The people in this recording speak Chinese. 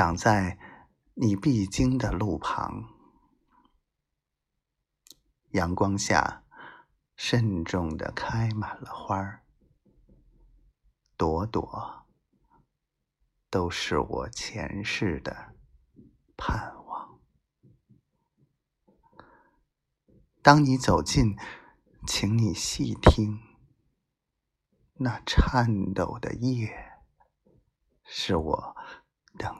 长在你必经的路旁，阳光下慎重的开满了花儿，朵朵都是我前世的盼望。当你走近，请你细听，那颤抖的叶，是我等。